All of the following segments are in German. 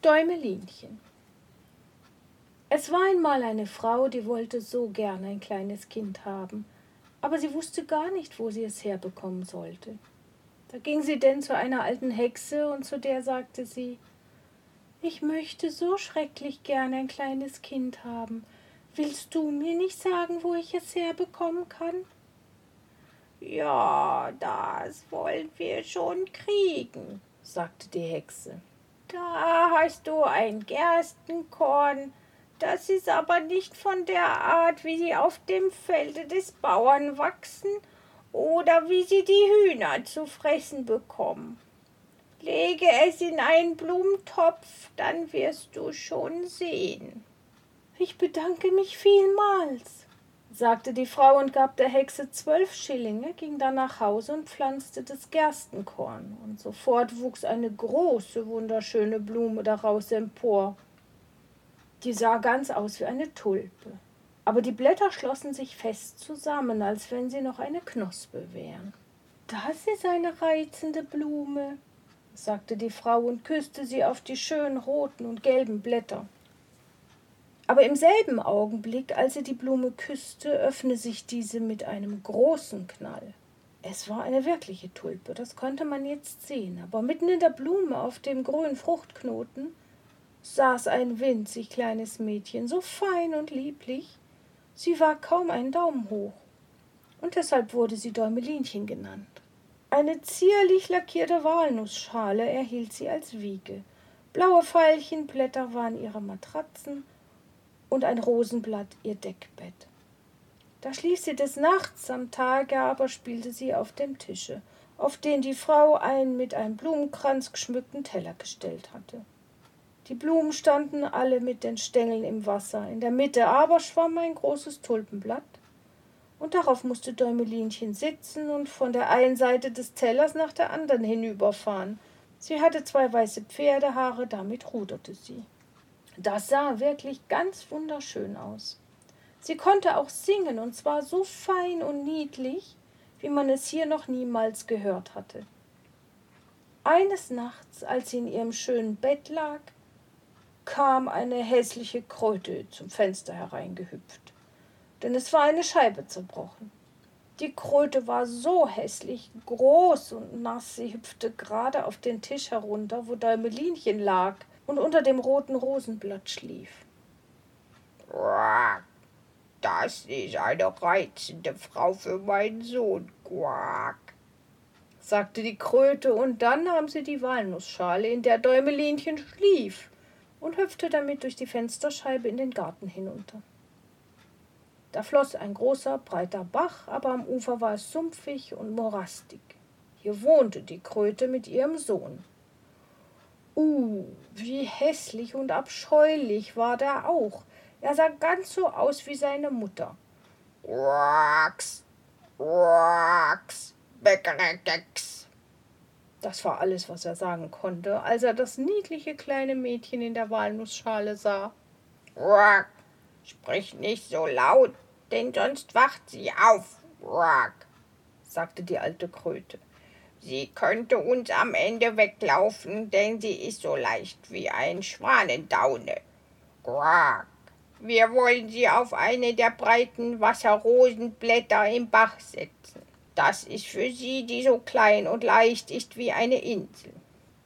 Däumelinchen. Es war einmal eine Frau, die wollte so gern ein kleines Kind haben, aber sie wusste gar nicht, wo sie es herbekommen sollte. Da ging sie denn zu einer alten Hexe und zu der sagte sie Ich möchte so schrecklich gern ein kleines Kind haben. Willst du mir nicht sagen, wo ich es herbekommen kann? Ja, das wollen wir schon kriegen, sagte die Hexe. Da hast du ein Gerstenkorn, das ist aber nicht von der Art, wie sie auf dem Felde des Bauern wachsen oder wie sie die Hühner zu fressen bekommen. Lege es in einen Blumentopf, dann wirst du schon sehen. Ich bedanke mich vielmals, sagte die Frau und gab der Hexe zwölf Schillinge, ging dann nach Hause und pflanzte das Gerstenkorn, und sofort wuchs eine große, wunderschöne Blume daraus empor. Die sah ganz aus wie eine Tulpe, aber die Blätter schlossen sich fest zusammen, als wenn sie noch eine Knospe wären. Das ist eine reizende Blume, sagte die Frau und küsste sie auf die schönen roten und gelben Blätter. Aber im selben Augenblick, als er die Blume küsste, öffnete sich diese mit einem großen Knall. Es war eine wirkliche Tulpe, das konnte man jetzt sehen, aber mitten in der Blume auf dem grünen Fruchtknoten saß ein winzig kleines Mädchen, so fein und lieblich, sie war kaum einen Daumen hoch, und deshalb wurde sie Däumelinchen genannt. Eine zierlich lackierte Walnussschale erhielt sie als Wiege, blaue Veilchenblätter waren ihre Matratzen, und ein Rosenblatt ihr Deckbett. Da schlief sie des Nachts, am Tage aber spielte sie auf dem Tische, auf den die Frau einen mit einem Blumenkranz geschmückten Teller gestellt hatte. Die Blumen standen alle mit den Stängeln im Wasser, in der Mitte aber schwamm ein großes Tulpenblatt, und darauf musste Däumelinchen sitzen und von der einen Seite des Tellers nach der anderen hinüberfahren. Sie hatte zwei weiße Pferdehaare, damit ruderte sie. Das sah wirklich ganz wunderschön aus. Sie konnte auch singen, und zwar so fein und niedlich, wie man es hier noch niemals gehört hatte. Eines Nachts, als sie in ihrem schönen Bett lag, kam eine hässliche Kröte zum Fenster hereingehüpft, denn es war eine Scheibe zerbrochen. Die Kröte war so hässlich, groß und nass, sie hüpfte gerade auf den Tisch herunter, wo Däumelinchen lag, und unter dem roten Rosenblatt schlief. Quack, das ist eine reizende Frau für meinen Sohn, Quack, sagte die Kröte, und dann nahm sie die Walnussschale, in der Däumelinchen schlief, und hüpfte damit durch die Fensterscheibe in den Garten hinunter. Da floss ein großer, breiter Bach, aber am Ufer war es sumpfig und morastig. Hier wohnte die Kröte mit ihrem Sohn. Uh, wie hässlich und abscheulich war der auch. Er sah ganz so aus wie seine Mutter. Wachs, wachs, Beckeregex. Das war alles, was er sagen konnte, als er das niedliche kleine Mädchen in der Walnussschale sah. Quack, sprich nicht so laut, denn sonst wacht sie auf. Quack, sagte die alte Kröte. Sie könnte uns am Ende weglaufen, denn sie ist so leicht wie ein Schwanendaune. Quack. Wir wollen sie auf eine der breiten Wasserrosenblätter im Bach setzen. Das ist für sie, die so klein und leicht ist wie eine Insel.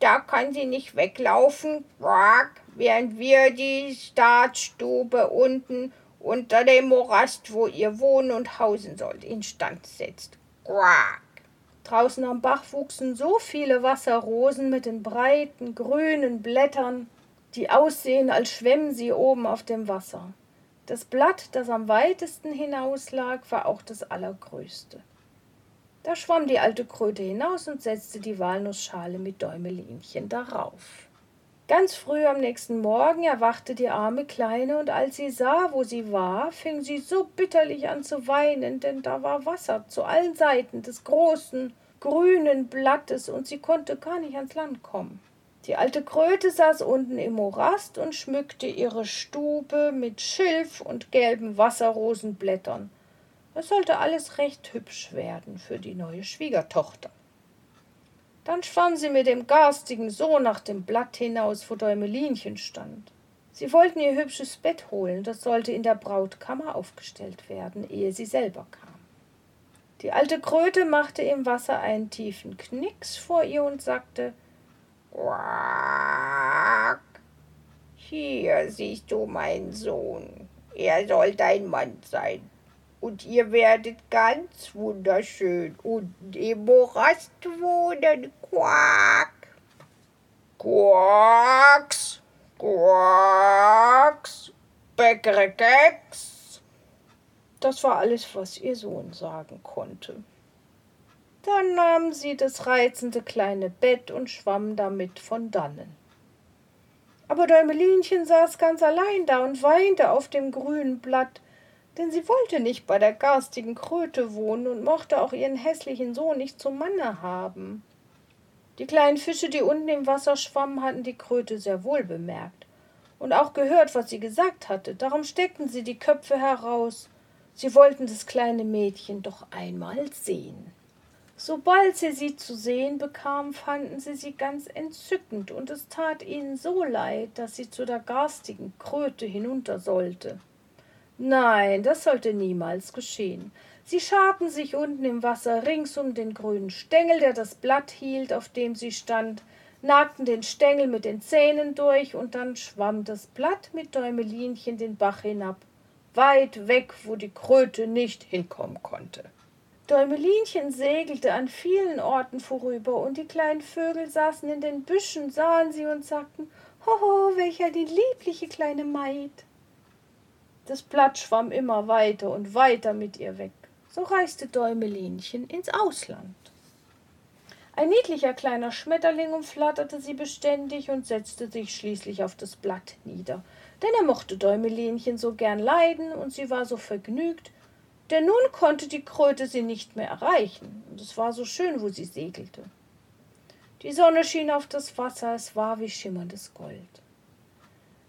Da kann sie nicht weglaufen, quack, während wir die Staatsstube unten unter dem Morast, wo ihr wohnen und hausen sollt, instand setzt. Quack. Draußen am Bach wuchsen so viele Wasserrosen mit den breiten grünen Blättern, die aussehen, als schwämmen sie oben auf dem Wasser. Das Blatt, das am weitesten hinauslag, war auch das allergrößte. Da schwamm die alte Kröte hinaus und setzte die Walnussschale mit Däumelinchen darauf. Ganz früh am nächsten Morgen erwachte die arme Kleine, und als sie sah, wo sie war, fing sie so bitterlich an zu weinen, denn da war Wasser zu allen Seiten des großen, grünen Blattes, und sie konnte gar nicht ans Land kommen. Die alte Kröte saß unten im Morast und schmückte ihre Stube mit Schilf und gelben Wasserrosenblättern. Es sollte alles recht hübsch werden für die neue Schwiegertochter. Dann schwamm sie mit dem garstigen so nach dem Blatt hinaus, wo Däumelinchen stand. Sie wollten ihr hübsches Bett holen, das sollte in der Brautkammer aufgestellt werden, ehe sie selber kam. Die alte Kröte machte im Wasser einen tiefen Knicks vor ihr und sagte Quack. Hier siehst du meinen Sohn. Er soll dein Mann sein. Und ihr werdet ganz wunderschön und im Morast wohnen. Quack. Quacks. Quacks. Bäckere Keks. Das war alles, was ihr Sohn sagen konnte. Dann nahm sie das reizende kleine Bett und schwamm damit von dannen. Aber Däumelinchen saß ganz allein da und weinte auf dem grünen Blatt, denn sie wollte nicht bei der garstigen Kröte wohnen und mochte auch ihren hässlichen Sohn nicht zum Manne haben. Die kleinen Fische, die unten im Wasser schwammen, hatten die Kröte sehr wohl bemerkt und auch gehört, was sie gesagt hatte. Darum steckten sie die Köpfe heraus. Sie wollten das kleine Mädchen doch einmal sehen. Sobald sie sie zu sehen bekamen, fanden sie sie ganz entzückend, und es tat ihnen so leid, dass sie zu der garstigen Kröte hinunter sollte. Nein, das sollte niemals geschehen. Sie scharten sich unten im Wasser rings um den grünen Stengel, der das Blatt hielt, auf dem sie stand, nagten den Stengel mit den Zähnen durch, und dann schwamm das Blatt mit Däumelinchen den Bach hinab, weit weg, wo die Kröte nicht hinkommen konnte. Däumelinchen segelte an vielen Orten vorüber, und die kleinen Vögel saßen in den Büschen, sahen sie und sagten, Hoho, welch eine liebliche kleine Maid. Das Blatt schwamm immer weiter und weiter mit ihr weg. So reiste Däumelinchen ins Ausland. Ein niedlicher kleiner Schmetterling umflatterte sie beständig und setzte sich schließlich auf das Blatt nieder, denn er mochte Däumelinchen so gern leiden und sie war so vergnügt, denn nun konnte die Kröte sie nicht mehr erreichen, und es war so schön, wo sie segelte. Die Sonne schien auf das Wasser, es war wie schimmerndes Gold.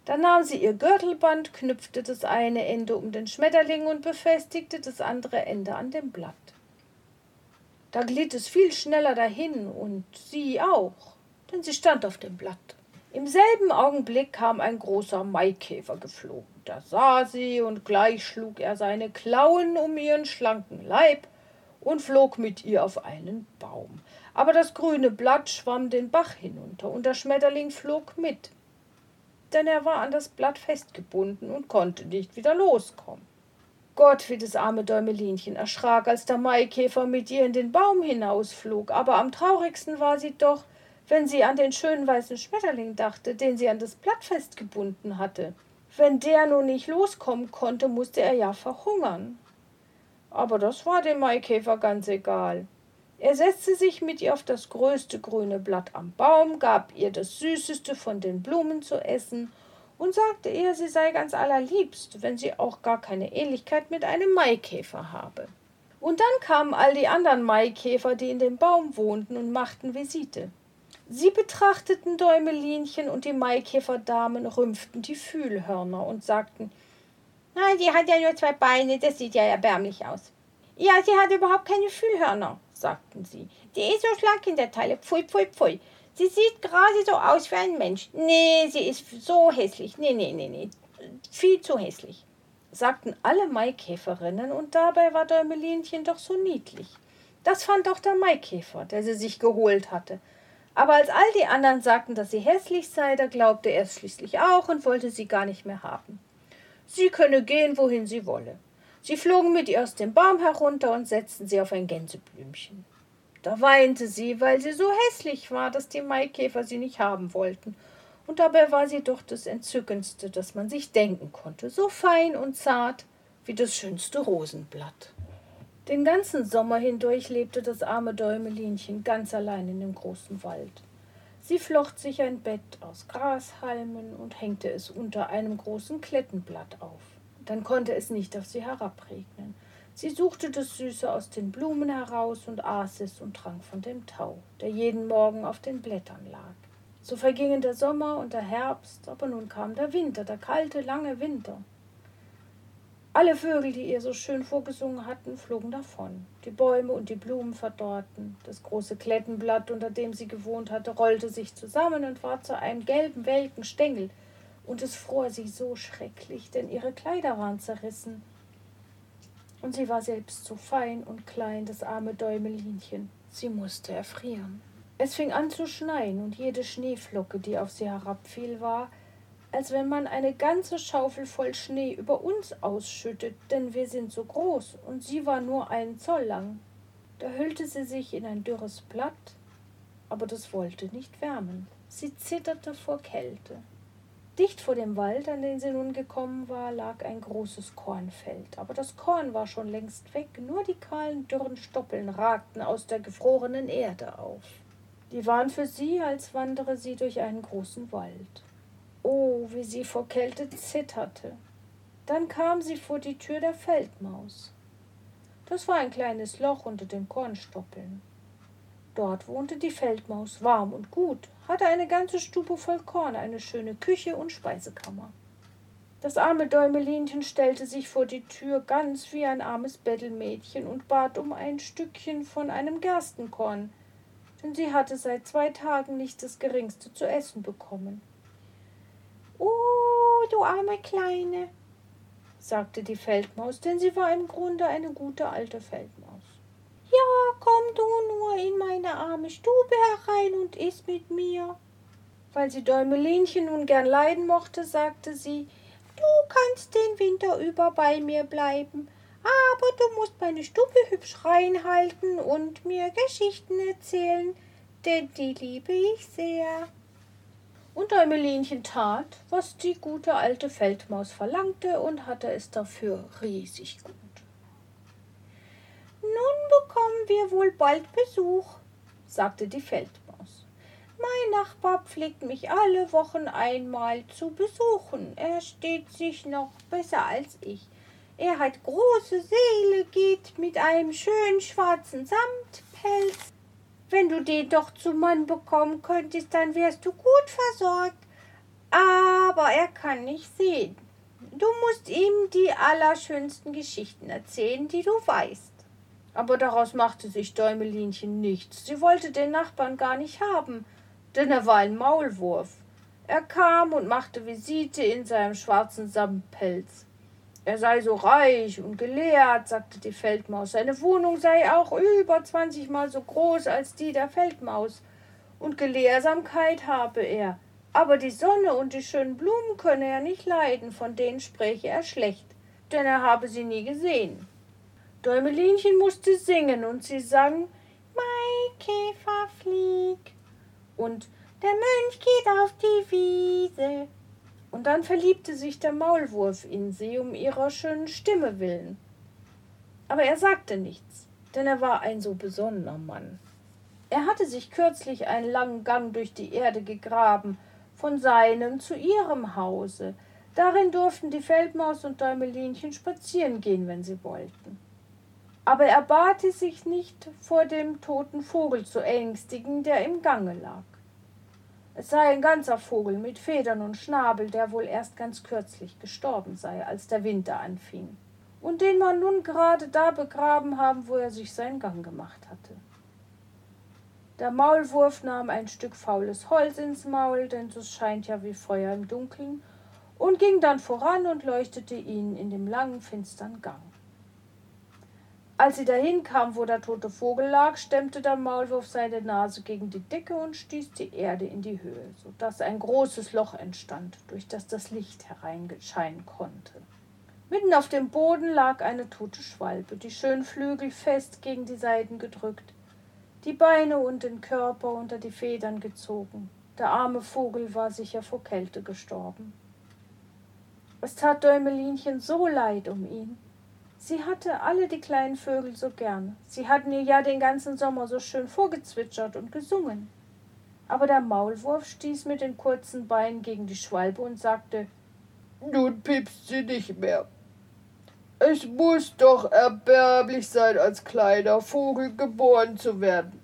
Dann nahm sie ihr Gürtelband, knüpfte das eine Ende um den Schmetterling und befestigte das andere Ende an dem Blatt. Da glitt es viel schneller dahin und sie auch, denn sie stand auf dem Blatt. Im selben Augenblick kam ein großer Maikäfer geflogen. Da sah sie, und gleich schlug er seine Klauen um ihren schlanken Leib und flog mit ihr auf einen Baum. Aber das grüne Blatt schwamm den Bach hinunter, und der Schmetterling flog mit, denn er war an das Blatt festgebunden und konnte nicht wieder loskommen. Gott, wie das arme Däumelinchen erschrak, als der Maikäfer mit ihr in den Baum hinausflog, aber am traurigsten war sie doch, wenn sie an den schönen weißen Schmetterling dachte, den sie an das Blatt festgebunden hatte. Wenn der nun nicht loskommen konnte, musste er ja verhungern. Aber das war dem Maikäfer ganz egal. Er setzte sich mit ihr auf das größte grüne Blatt am Baum, gab ihr das süßeste von den Blumen zu essen und sagte ihr, sie sei ganz allerliebst, wenn sie auch gar keine Ähnlichkeit mit einem Maikäfer habe. Und dann kamen all die anderen Maikäfer, die in dem Baum wohnten, und machten Visite. Sie betrachteten Däumelinchen und die Maikäferdamen rümpften die Fühlhörner und sagten, Nein, sie hat ja nur zwei Beine, das sieht ja erbärmlich aus. Ja, sie hat überhaupt keine Fühlhörner, sagten sie. Die ist so schlank in der Teile, pfui, pfui, pfui. Sie sieht gerade so aus wie ein Mensch. Nee, sie ist so hässlich. Nee, nee, nee, nee. Viel zu hässlich, sagten alle Maikäferinnen, und dabei war Däumelinchen doch so niedlich. Das fand auch der Maikäfer, der sie sich geholt hatte. Aber als all die anderen sagten, dass sie hässlich sei, da glaubte er es schließlich auch und wollte sie gar nicht mehr haben. Sie könne gehen, wohin sie wolle. Sie flogen mit ihr aus dem Baum herunter und setzten sie auf ein Gänseblümchen. Da weinte sie, weil sie so hässlich war, dass die Maikäfer sie nicht haben wollten. Und dabei war sie doch das Entzückendste, das man sich denken konnte, so fein und zart wie das schönste Rosenblatt. Den ganzen Sommer hindurch lebte das arme Däumelinchen ganz allein in dem großen Wald. Sie flocht sich ein Bett aus Grashalmen und hängte es unter einem großen Klettenblatt auf. Dann konnte es nicht auf sie herabregnen. Sie suchte das Süße aus den Blumen heraus und aß es und trank von dem Tau, der jeden Morgen auf den Blättern lag. So vergingen der Sommer und der Herbst, aber nun kam der Winter, der kalte, lange Winter. Alle Vögel, die ihr so schön vorgesungen hatten, flogen davon. Die Bäume und die Blumen verdorrten. Das große Klettenblatt, unter dem sie gewohnt hatte, rollte sich zusammen und war zu einem gelben, welken Stängel. Und es fror sie so schrecklich, denn ihre Kleider waren zerrissen. Und sie war selbst so fein und klein, das arme Däumelinchen. Sie musste erfrieren. Es fing an zu schneien, und jede Schneeflocke, die auf sie herabfiel, war, als wenn man eine ganze Schaufel voll Schnee über uns ausschüttet, denn wir sind so groß, und sie war nur einen Zoll lang. Da hüllte sie sich in ein dürres Blatt, aber das wollte nicht wärmen. Sie zitterte vor Kälte. Dicht vor dem Wald, an den sie nun gekommen war, lag ein großes Kornfeld, aber das Korn war schon längst weg, nur die kahlen, dürren Stoppeln ragten aus der gefrorenen Erde auf. Die waren für sie, als wandere sie durch einen großen Wald. Oh, wie sie vor Kälte zitterte. Dann kam sie vor die Tür der Feldmaus. Das war ein kleines Loch unter den Kornstoppeln. Dort wohnte die Feldmaus warm und gut, hatte eine ganze Stube voll Korn, eine schöne Küche und Speisekammer. Das arme Däumelinchen stellte sich vor die Tür ganz wie ein armes Bettelmädchen und bat um ein Stückchen von einem Gerstenkorn, denn sie hatte seit zwei Tagen nicht das geringste zu essen bekommen. Oh, du arme Kleine, sagte die Feldmaus, denn sie war im Grunde eine gute alte Feldmaus. Ja, komm du nur in meine arme Stube herein und iss mit mir. Weil sie Däumelinchen nun gern leiden mochte, sagte sie, du kannst den Winter über bei mir bleiben, aber du musst meine Stube hübsch reinhalten und mir Geschichten erzählen, denn die liebe ich sehr. Und Däumelinchen tat, was die gute alte Feldmaus verlangte und hatte es dafür riesig gut. Nun bekommen wir wohl bald Besuch, sagte die Feldmaus. Mein Nachbar pflegt mich alle Wochen einmal zu besuchen. Er steht sich noch besser als ich. Er hat große Seele, geht mit einem schönen schwarzen Samtpelz wenn du den doch zum Mann bekommen könntest, dann wärst du gut versorgt. Aber er kann nicht sehen. Du musst ihm die allerschönsten Geschichten erzählen, die du weißt. Aber daraus machte sich Däumelinchen nichts. Sie wollte den Nachbarn gar nicht haben, denn er war ein Maulwurf. Er kam und machte Visite in seinem schwarzen Samtpelz. Er sei so reich und gelehrt, sagte die Feldmaus. Seine Wohnung sei auch über zwanzigmal so groß als die der Feldmaus. Und Gelehrsamkeit habe er. Aber die Sonne und die schönen Blumen könne er nicht leiden, von denen spräche er schlecht, denn er habe sie nie gesehen. Däumelinchen musste singen und sie sang Maikäfer flieg und der Mönch geht auf die Wiese und dann verliebte sich der Maulwurf in sie um ihrer schönen Stimme willen. Aber er sagte nichts, denn er war ein so besonnener Mann. Er hatte sich kürzlich einen langen Gang durch die Erde gegraben, von seinem zu ihrem Hause. Darin durften die Feldmaus und Däumelinchen spazieren gehen, wenn sie wollten. Aber er bate sich nicht, vor dem toten Vogel zu ängstigen, der im Gange lag. Es sei ein ganzer Vogel mit Federn und Schnabel, der wohl erst ganz kürzlich gestorben sei, als der Winter anfing, und den man nun gerade da begraben haben, wo er sich seinen Gang gemacht hatte. Der Maulwurf nahm ein Stück faules Holz ins Maul, denn das scheint ja wie Feuer im Dunkeln, und ging dann voran und leuchtete ihnen in dem langen, finstern Gang. Als sie dahin kam, wo der tote Vogel lag, stemmte der Maulwurf seine Nase gegen die Decke und stieß die Erde in die Höhe, so dass ein großes Loch entstand, durch das das Licht hereinscheinen konnte. Mitten auf dem Boden lag eine tote Schwalbe, die schönen Flügel fest gegen die Seiten gedrückt, die Beine und den Körper unter die Federn gezogen. Der arme Vogel war sicher vor Kälte gestorben. Es tat Däumelinchen so leid um ihn, Sie hatte alle die kleinen Vögel so gern. Sie hatten ihr ja den ganzen Sommer so schön vorgezwitschert und gesungen. Aber der Maulwurf stieß mit den kurzen Beinen gegen die Schwalbe und sagte Nun piepst sie nicht mehr. Es muss doch erbärmlich sein, als kleiner Vogel geboren zu werden.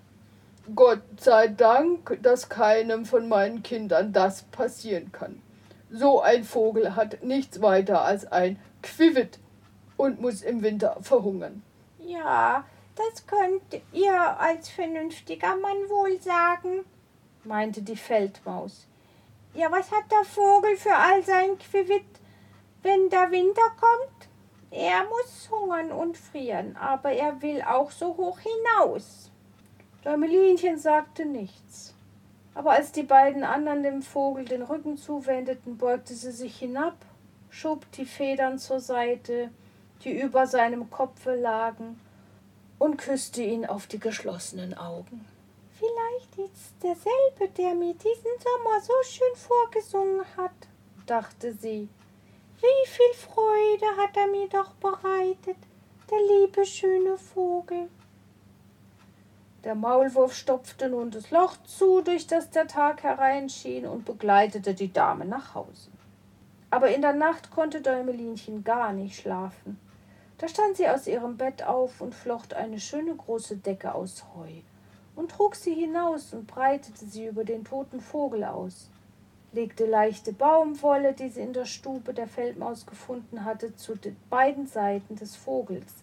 Gott sei Dank, dass keinem von meinen Kindern das passieren kann. So ein Vogel hat nichts weiter als ein Quivet und muss im Winter verhungern. Ja, das könnt ihr als vernünftiger Mann wohl sagen, meinte die Feldmaus. Ja, was hat der Vogel für all sein Quivitt, wenn der Winter kommt? Er muss hungern und frieren, aber er will auch so hoch hinaus. Däumelinchen sagte nichts. Aber als die beiden anderen dem Vogel den Rücken zuwendeten, beugte sie sich hinab, schob die Federn zur Seite, die über seinem Kopfe lagen, und küsste ihn auf die geschlossenen Augen. Vielleicht ist derselbe, der mir diesen Sommer so schön vorgesungen hat, dachte sie. Wie viel Freude hat er mir doch bereitet, der liebe schöne Vogel. Der Maulwurf stopfte nun das Loch zu, durch das der Tag hereinschien, und begleitete die Dame nach Hause. Aber in der Nacht konnte Däumelinchen gar nicht schlafen. Da stand sie aus ihrem Bett auf und flocht eine schöne große Decke aus Heu und trug sie hinaus und breitete sie über den toten Vogel aus, legte leichte Baumwolle, die sie in der Stube der Feldmaus gefunden hatte, zu den beiden Seiten des Vogels,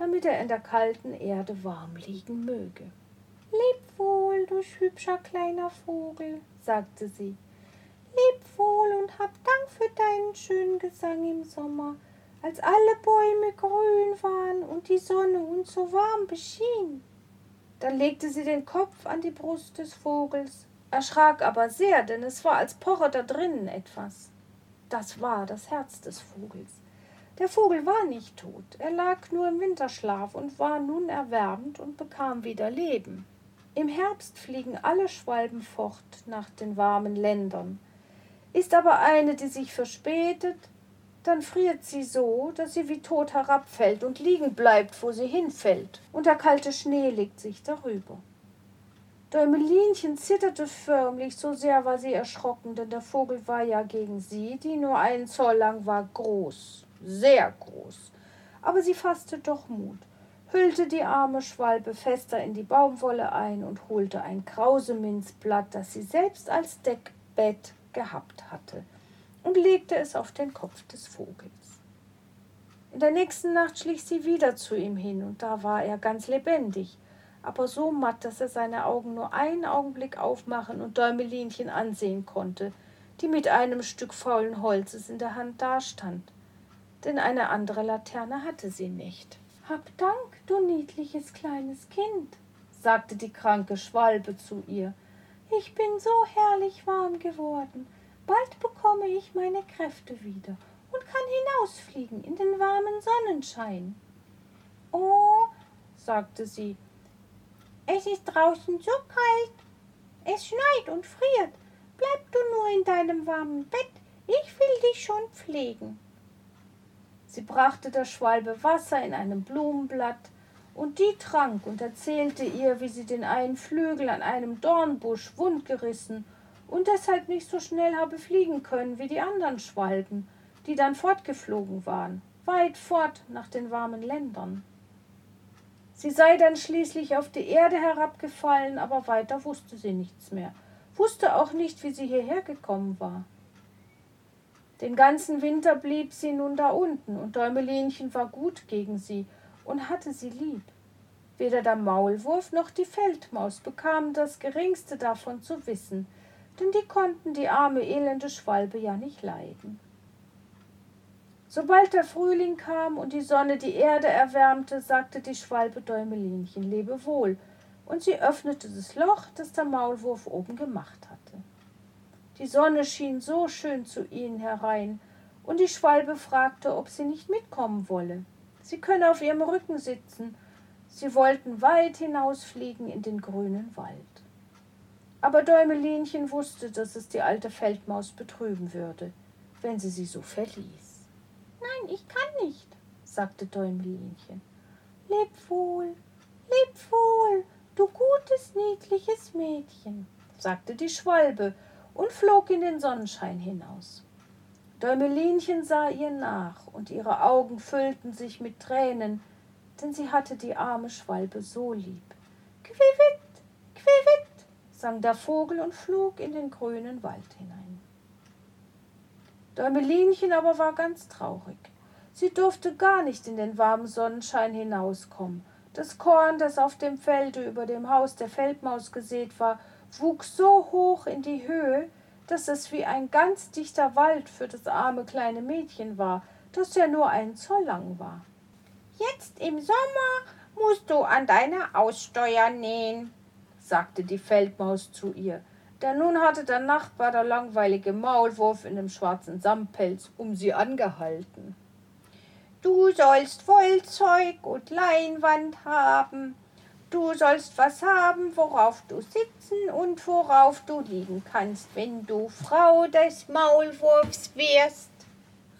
damit er in der kalten Erde warm liegen möge. Leb wohl, du hübscher kleiner Vogel, sagte sie. Leb wohl und hab Dank für deinen schönen Gesang im Sommer als alle Bäume grün waren und die Sonne uns so warm beschien. Dann legte sie den Kopf an die Brust des Vogels, erschrak aber sehr, denn es war, als poche da drinnen etwas. Das war das Herz des Vogels. Der Vogel war nicht tot, er lag nur im Winterschlaf und war nun erwärmt und bekam wieder Leben. Im Herbst fliegen alle Schwalben fort nach den warmen Ländern. Ist aber eine, die sich verspätet, dann friert sie so, dass sie wie tot herabfällt und liegen bleibt, wo sie hinfällt, und der kalte Schnee legt sich darüber. Däumelinchen zitterte förmlich, so sehr war sie erschrocken, denn der Vogel war ja gegen sie, die nur einen Zoll lang war, groß, sehr groß. Aber sie fasste doch Mut, hüllte die arme Schwalbe fester in die Baumwolle ein und holte ein Krauseminzblatt, das sie selbst als Deckbett gehabt hatte und legte es auf den Kopf des Vogels. In der nächsten Nacht schlich sie wieder zu ihm hin, und da war er ganz lebendig, aber so matt, dass er seine Augen nur einen Augenblick aufmachen und Däumelinchen ansehen konnte, die mit einem Stück faulen Holzes in der Hand dastand, denn eine andere Laterne hatte sie nicht. Hab Dank, du niedliches kleines Kind, sagte die kranke Schwalbe zu ihr. Ich bin so herrlich warm geworden, Bald bekomme ich meine Kräfte wieder und kann hinausfliegen in den warmen Sonnenschein. Oh, sagte sie, es ist draußen so kalt. Es schneit und friert. Bleib du nur in deinem warmen Bett. Ich will dich schon pflegen. Sie brachte der Schwalbe Wasser in einem Blumenblatt, und die trank und erzählte ihr, wie sie den einen Flügel an einem Dornbusch wundgerissen und deshalb nicht so schnell habe fliegen können wie die anderen Schwalben, die dann fortgeflogen waren, weit fort nach den warmen Ländern. Sie sei dann schließlich auf die Erde herabgefallen, aber weiter wusste sie nichts mehr, wusste auch nicht, wie sie hierher gekommen war. Den ganzen Winter blieb sie nun da unten, und Däumelinchen war gut gegen sie und hatte sie lieb. Weder der Maulwurf noch die Feldmaus bekamen das geringste davon zu wissen, denn die konnten die arme elende Schwalbe ja nicht leiden. Sobald der Frühling kam und die Sonne die Erde erwärmte, sagte die Schwalbe Däumelinchen lebe wohl, und sie öffnete das Loch, das der Maulwurf oben gemacht hatte. Die Sonne schien so schön zu ihnen herein, und die Schwalbe fragte, ob sie nicht mitkommen wolle. Sie könne auf ihrem Rücken sitzen. Sie wollten weit hinausfliegen in den grünen Wald. Aber Däumelinchen wusste, dass es die alte Feldmaus betrüben würde, wenn sie sie so verließ. Nein, ich kann nicht, sagte Däumelinchen. Leb wohl, leb wohl, du gutes, niedliches Mädchen, sagte die Schwalbe und flog in den Sonnenschein hinaus. Däumelinchen sah ihr nach, und ihre Augen füllten sich mit Tränen, denn sie hatte die arme Schwalbe so lieb. Quiwit, quiwit, sang der Vogel und flog in den grünen Wald hinein. Däumelinchen aber war ganz traurig. Sie durfte gar nicht in den warmen Sonnenschein hinauskommen. Das Korn, das auf dem Felde über dem Haus der Feldmaus gesät war, wuchs so hoch in die Höhe, dass es wie ein ganz dichter Wald für das arme kleine Mädchen war, das ja nur einen Zoll lang war. Jetzt im Sommer musst du an deiner Aussteuer nähen, sagte die Feldmaus zu ihr. Denn nun hatte der Nachbar, der langweilige Maulwurf in dem schwarzen Sammpelz, um sie angehalten. Du sollst Wollzeug und Leinwand haben. Du sollst was haben, worauf du sitzen und worauf du liegen kannst, wenn du Frau des Maulwurfs wärst.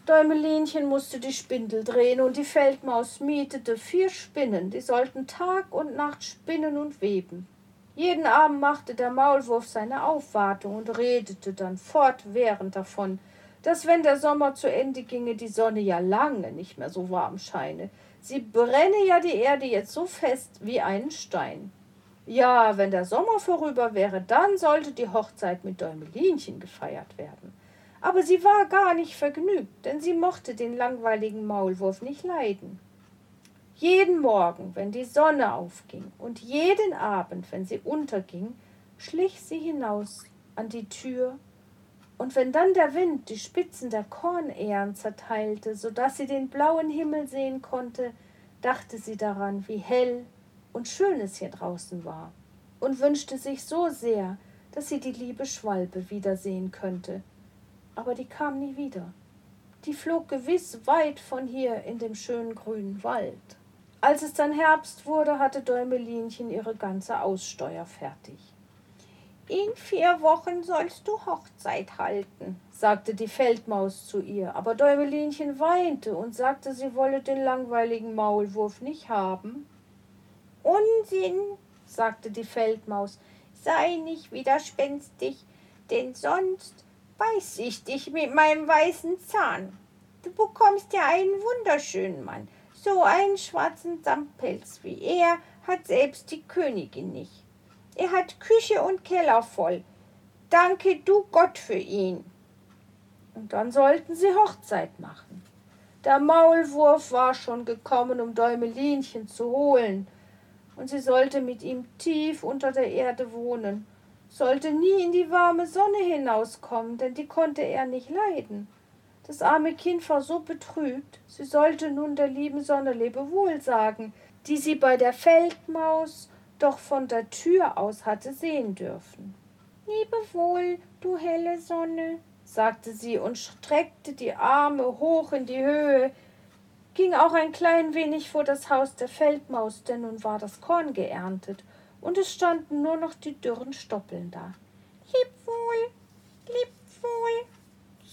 Däumelinchen musste die Spindel drehen und die Feldmaus mietete vier Spinnen, die sollten Tag und Nacht spinnen und weben. Jeden Abend machte der Maulwurf seine Aufwartung und redete dann fortwährend davon, dass wenn der Sommer zu Ende ginge, die Sonne ja lange nicht mehr so warm scheine. Sie brenne ja die Erde jetzt so fest wie einen Stein. Ja, wenn der Sommer vorüber wäre, dann sollte die Hochzeit mit Däumelinchen gefeiert werden. Aber sie war gar nicht vergnügt, denn sie mochte den langweiligen Maulwurf nicht leiden. Jeden Morgen, wenn die Sonne aufging, und jeden Abend, wenn sie unterging, schlich sie hinaus an die Tür, und wenn dann der Wind die Spitzen der Kornähren zerteilte, so dass sie den blauen Himmel sehen konnte, dachte sie daran, wie hell und schön es hier draußen war, und wünschte sich so sehr, dass sie die liebe Schwalbe wiedersehen könnte, aber die kam nie wieder. Die flog gewiss weit von hier in dem schönen grünen Wald. Als es dann Herbst wurde, hatte Däumelinchen ihre ganze Aussteuer fertig. In vier Wochen sollst du Hochzeit halten, sagte die Feldmaus zu ihr, aber Däumelinchen weinte und sagte, sie wolle den langweiligen Maulwurf nicht haben. Unsinn, sagte die Feldmaus, sei nicht widerspenstig, denn sonst beiß ich dich mit meinem weißen Zahn. Du bekommst ja einen wunderschönen Mann. So einen schwarzen Samtpelz wie er hat selbst die Königin nicht. Er hat Küche und Keller voll. Danke du Gott für ihn. Und dann sollten sie Hochzeit machen. Der Maulwurf war schon gekommen, um Däumelinchen zu holen, und sie sollte mit ihm tief unter der Erde wohnen sollte nie in die warme Sonne hinauskommen, denn die konnte er nicht leiden. Das arme Kind war so betrübt, sie sollte nun der lieben Sonne Lebewohl sagen, die sie bei der Feldmaus doch von der Tür aus hatte sehen dürfen. Lebewohl, du helle Sonne, sagte sie und streckte die Arme hoch in die Höhe, ging auch ein klein wenig vor das Haus der Feldmaus, denn nun war das Korn geerntet, und es standen nur noch die dürren Stoppeln da. Leb wohl,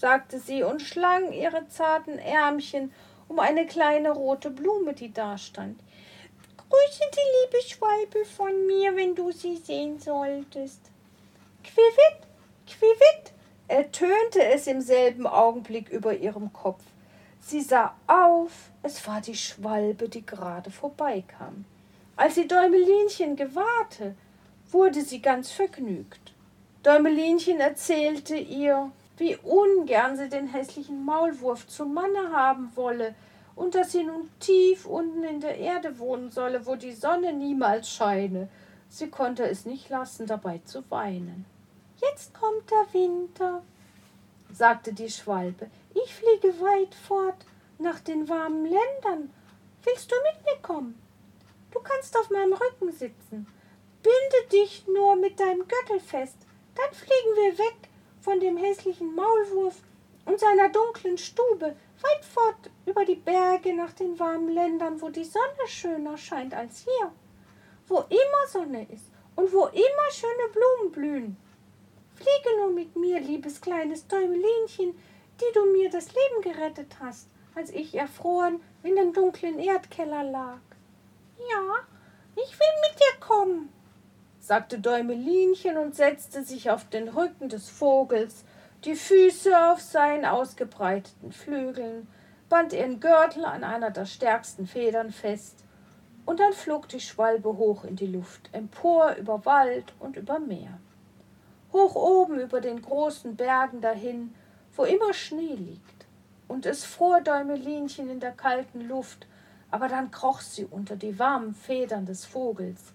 sagte sie und schlang ihre zarten Ärmchen um eine kleine rote Blume, die da stand. Grüße die liebe Schwalbe von mir, wenn du sie sehen solltest. Quiwit, quiwit, ertönte es im selben Augenblick über ihrem Kopf. Sie sah auf, es war die Schwalbe, die gerade vorbeikam. Als sie Däumelinchen gewahrte, wurde sie ganz vergnügt. Däumelinchen erzählte ihr, wie ungern sie den hässlichen Maulwurf zum Manne haben wolle und dass sie nun tief unten in der Erde wohnen solle, wo die Sonne niemals scheine. Sie konnte es nicht lassen, dabei zu weinen. Jetzt kommt der Winter, sagte die Schwalbe. Ich fliege weit fort nach den warmen Ländern. Willst du mit mir kommen? Du kannst auf meinem Rücken sitzen. Binde dich nur mit deinem Gürtel fest. Dann fliegen wir weg von dem hässlichen Maulwurf und seiner dunklen Stube, weit fort über die Berge nach den warmen Ländern, wo die Sonne schöner scheint als hier, wo immer Sonne ist und wo immer schöne Blumen blühen. Fliege nur mit mir, liebes kleines Däumelinchen, die du mir das Leben gerettet hast, als ich erfroren in dem dunklen Erdkeller lag. Ja, ich will mit dir kommen, sagte Däumelinchen und setzte sich auf den Rücken des Vogels, die Füße auf seinen ausgebreiteten Flügeln, band ihren Gürtel an einer der stärksten Federn fest, und dann flog die Schwalbe hoch in die Luft, empor über Wald und über Meer. Hoch oben über den großen Bergen dahin, wo immer Schnee liegt. und es fror Däumelinchen in der kalten Luft, aber dann kroch sie unter die warmen Federn des Vogels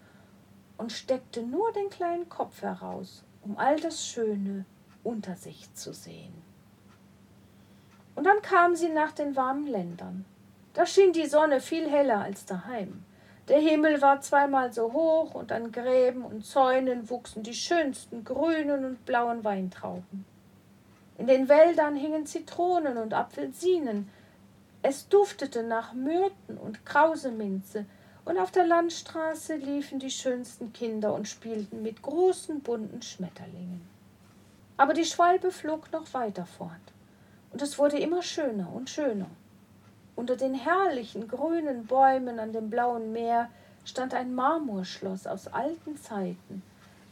und steckte nur den kleinen Kopf heraus, um all das Schöne unter sich zu sehen. Und dann kam sie nach den warmen Ländern. Da schien die Sonne viel heller als daheim. Der Himmel war zweimal so hoch, und an Gräben und Zäunen wuchsen die schönsten grünen und blauen Weintrauben. In den Wäldern hingen Zitronen und Apfelsinen. Es duftete nach Myrten und Krauseminze, und auf der Landstraße liefen die schönsten Kinder und spielten mit großen bunten Schmetterlingen. Aber die Schwalbe flog noch weiter fort, und es wurde immer schöner und schöner. Unter den herrlichen grünen Bäumen an dem blauen Meer stand ein Marmorschloss aus alten Zeiten.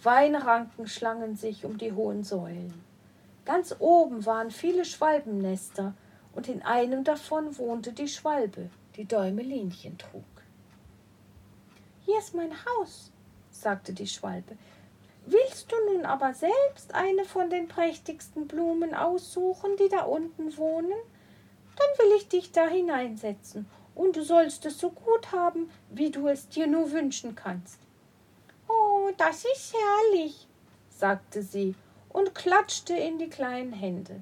Weinranken schlangen sich um die hohen Säulen. Ganz oben waren viele Schwalbennester, und in einem davon wohnte die Schwalbe, die Däumelinchen trug. Hier ist mein Haus, sagte die Schwalbe. Willst du nun aber selbst eine von den prächtigsten Blumen aussuchen, die da unten wohnen? Dann will ich dich da hineinsetzen, und du sollst es so gut haben, wie du es dir nur wünschen kannst. Oh, das ist herrlich, sagte sie und klatschte in die kleinen Hände.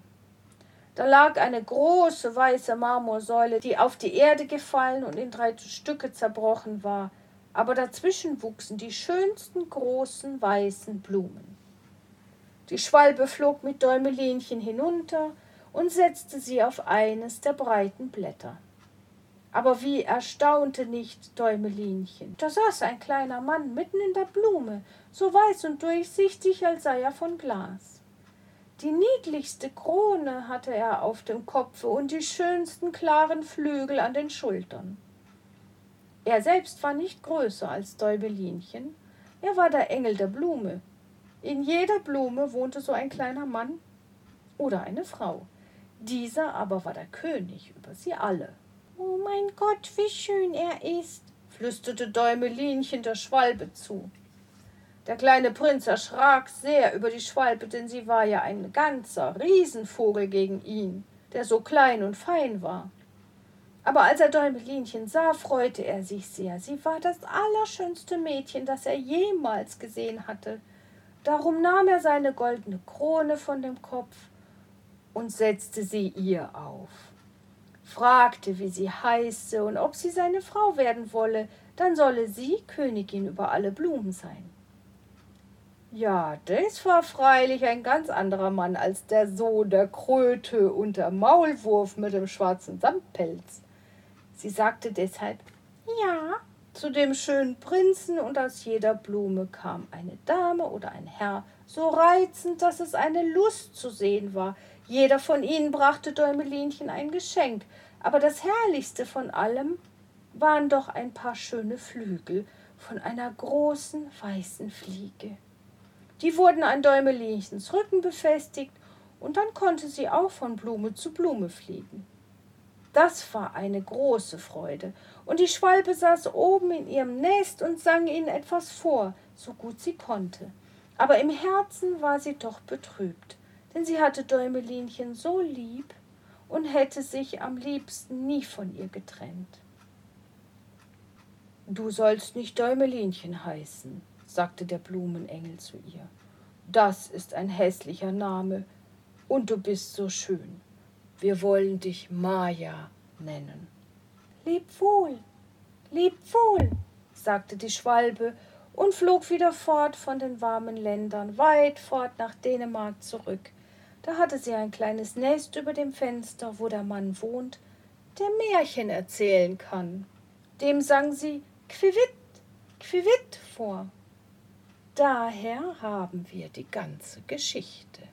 Da lag eine große weiße Marmorsäule, die auf die Erde gefallen und in drei Stücke zerbrochen war, aber dazwischen wuchsen die schönsten großen weißen Blumen. Die Schwalbe flog mit Däumelinchen hinunter und setzte sie auf eines der breiten Blätter. Aber wie erstaunte nicht Däumelinchen. Da saß ein kleiner Mann mitten in der Blume, so weiß und durchsichtig, als sei er von Glas. Die niedlichste Krone hatte er auf dem Kopfe und die schönsten klaren Flügel an den Schultern. Er selbst war nicht größer als Däumelinchen, er war der Engel der Blume. In jeder Blume wohnte so ein kleiner Mann oder eine Frau. Dieser aber war der König über sie alle. Oh mein Gott, wie schön er ist, flüsterte Däumelinchen der Schwalbe zu. Der kleine Prinz erschrak sehr über die Schwalbe, denn sie war ja ein ganzer Riesenvogel gegen ihn, der so klein und fein war. Aber als er Däumelinchen sah, freute er sich sehr. Sie war das allerschönste Mädchen, das er jemals gesehen hatte. Darum nahm er seine goldene Krone von dem Kopf und setzte sie ihr auf fragte, wie sie heiße und ob sie seine Frau werden wolle, dann solle sie Königin über alle Blumen sein. Ja, das war freilich ein ganz anderer Mann als der Sohn der Kröte und der Maulwurf mit dem schwarzen Samtpelz. Sie sagte deshalb Ja zu dem schönen Prinzen, und aus jeder Blume kam eine Dame oder ein Herr, so reizend, dass es eine Lust zu sehen war. Jeder von ihnen brachte Däumelinchen ein Geschenk, aber das herrlichste von allem waren doch ein paar schöne Flügel von einer großen weißen Fliege. Die wurden an Däumelinchens Rücken befestigt, und dann konnte sie auch von Blume zu Blume fliegen. Das war eine große Freude, und die Schwalbe saß oben in ihrem Nest und sang ihnen etwas vor, so gut sie konnte. Aber im Herzen war sie doch betrübt, denn sie hatte Däumelinchen so lieb, und hätte sich am liebsten nie von ihr getrennt. Du sollst nicht Däumelinchen heißen, sagte der Blumenengel zu ihr. Das ist ein hässlicher Name, und du bist so schön. Wir wollen dich Maja nennen. Leb wohl, leb wohl, sagte die Schwalbe und flog wieder fort von den warmen Ländern, weit fort nach Dänemark zurück, da hatte sie ein kleines Nest über dem Fenster, wo der Mann wohnt, der Märchen erzählen kann. Dem sang sie Quivit, Quivit vor. Daher haben wir die ganze Geschichte.